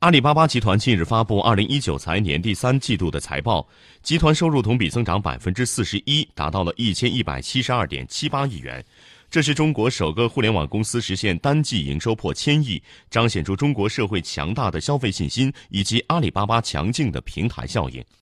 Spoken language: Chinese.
阿里巴巴集团近日发布二零一九财年第三季度的财报集团收入同比增长百分之四十一达到了一千一百七十二点七八亿元。这是中国首个互联网公司实现单季营收破千亿彰显出中国社会强大的消费信心以及阿里巴巴强劲的平台效应。